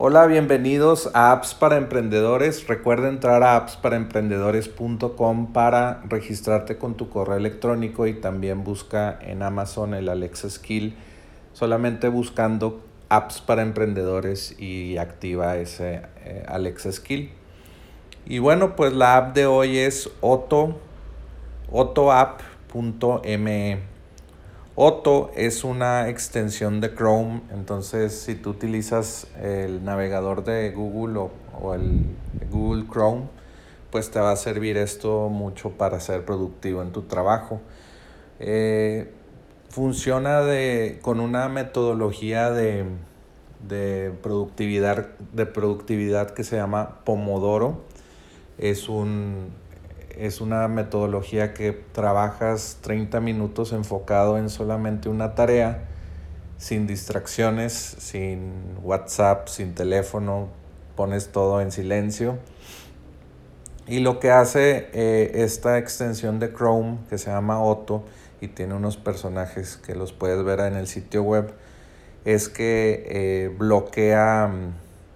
Hola, bienvenidos a Apps para Emprendedores. Recuerda entrar a appsparaemprendedores.com para registrarte con tu correo electrónico y también busca en Amazon el Alexa Skill, solamente buscando Apps para Emprendedores y activa ese eh, Alexa Skill. Y bueno, pues la app de hoy es Otto, ottoapp.me. Otto es una extensión de Chrome, entonces si tú utilizas el navegador de Google o, el Google Chrome, pues te va a servir esto mucho para ser productivo en tu trabajo. Eh, funciona de, con una metodología de, de, productividad, de productividad que se llama Pomodoro. Es un, es una metodología que trabajas 30 minutos enfocado en solamente una tarea, sin distracciones, sin WhatsApp, sin teléfono, pones todo en silencio. Y lo que hace eh, esta extensión de Chrome que se llama Otto y tiene unos personajes que los puedes ver en el sitio web es que eh, bloquea,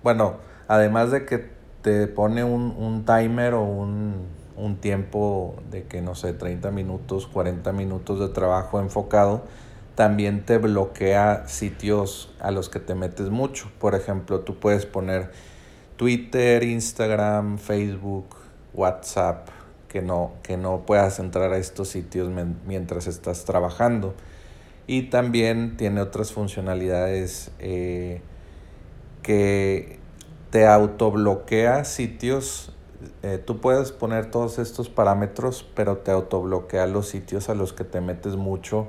bueno, además de que te pone un timer o un, un tiempo de que no sé, 30 minutos, 40 minutos de trabajo enfocado, también te bloquea sitios a los que te metes mucho. Por ejemplo, tú puedes poner Twitter, Instagram, Facebook, WhatsApp, que no, que no puedas entrar a estos sitios mientras estás trabajando. Y también tiene otras funcionalidades eh, que te autobloquea sitios eh, tú puedes poner todos estos parámetros, pero te autobloquea los sitios a los que te metes mucho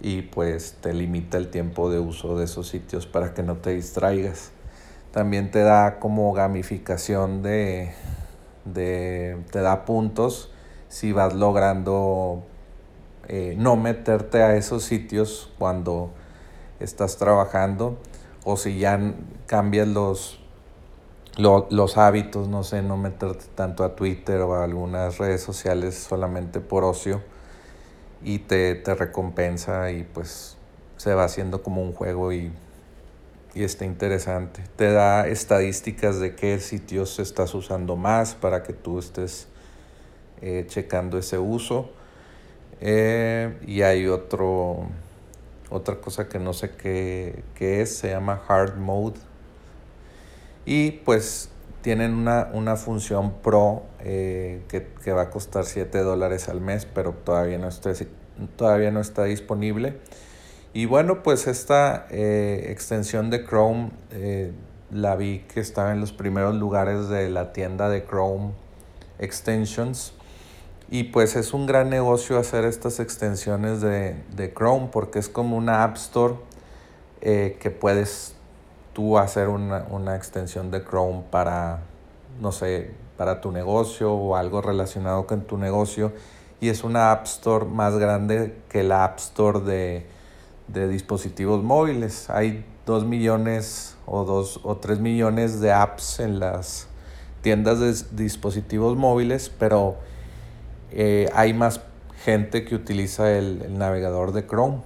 y pues te limita el tiempo de uso de esos sitios para que no te distraigas. También te da como gamificación de, de te da puntos si vas logrando eh, no meterte a esos sitios cuando estás trabajando o si ya cambias los los hábitos, no sé, no meterte tanto a Twitter o a algunas redes sociales solamente por ocio y te, te recompensa y pues se va haciendo como un juego y, y está interesante. Te da estadísticas de qué sitios estás usando más para que tú estés eh, checando ese uso. Eh, y hay otro, otra cosa que no sé qué, qué es, se llama Hard Mode y pues tienen una, función pro eh, que, va a costar 7 dólares al mes, pero todavía no está, todavía no está disponible. Y bueno, pues esta eh, extensión de Chrome eh, la vi que estaba en los primeros lugares de la tienda de Chrome Extensions. Y pues es un gran negocio hacer estas extensiones de, de Chrome porque es como una App Store que puedes tú hacer una, una extensión de Chrome para, no sé, para tu negocio o algo relacionado con tu negocio y es una App Store más grande que la App Store de, de dispositivos móviles. Hay 2 millones o 2 o 3 millones de apps en las tiendas de dispositivos móviles, pero eh, hay más gente que utiliza el, el navegador de Chrome.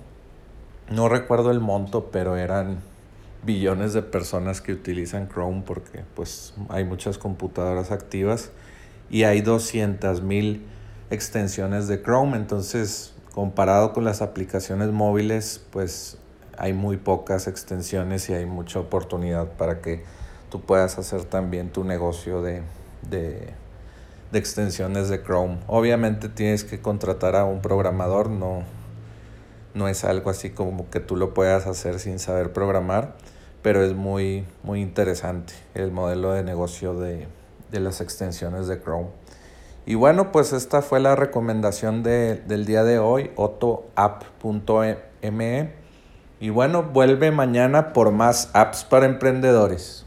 No recuerdo el monto, pero eran billones de personas que utilizan Chrome porque pues hay muchas computadoras activas y hay 200 mil extensiones de Chrome. Entonces comparado con las aplicaciones móviles pues hay muy pocas extensiones y hay mucha oportunidad para que tú puedas hacer también tu negocio de, de, de extensiones de Chrome. Obviamente tienes que contratar a un programador no no es algo así como que tú lo puedas hacer sin saber programar pero es muy, muy interesante el modelo de negocio de, las extensiones de Chrome. Y bueno, pues esta fue la recomendación del día de hoy, otoapp.me. Y bueno, vuelve mañana por más apps para emprendedores.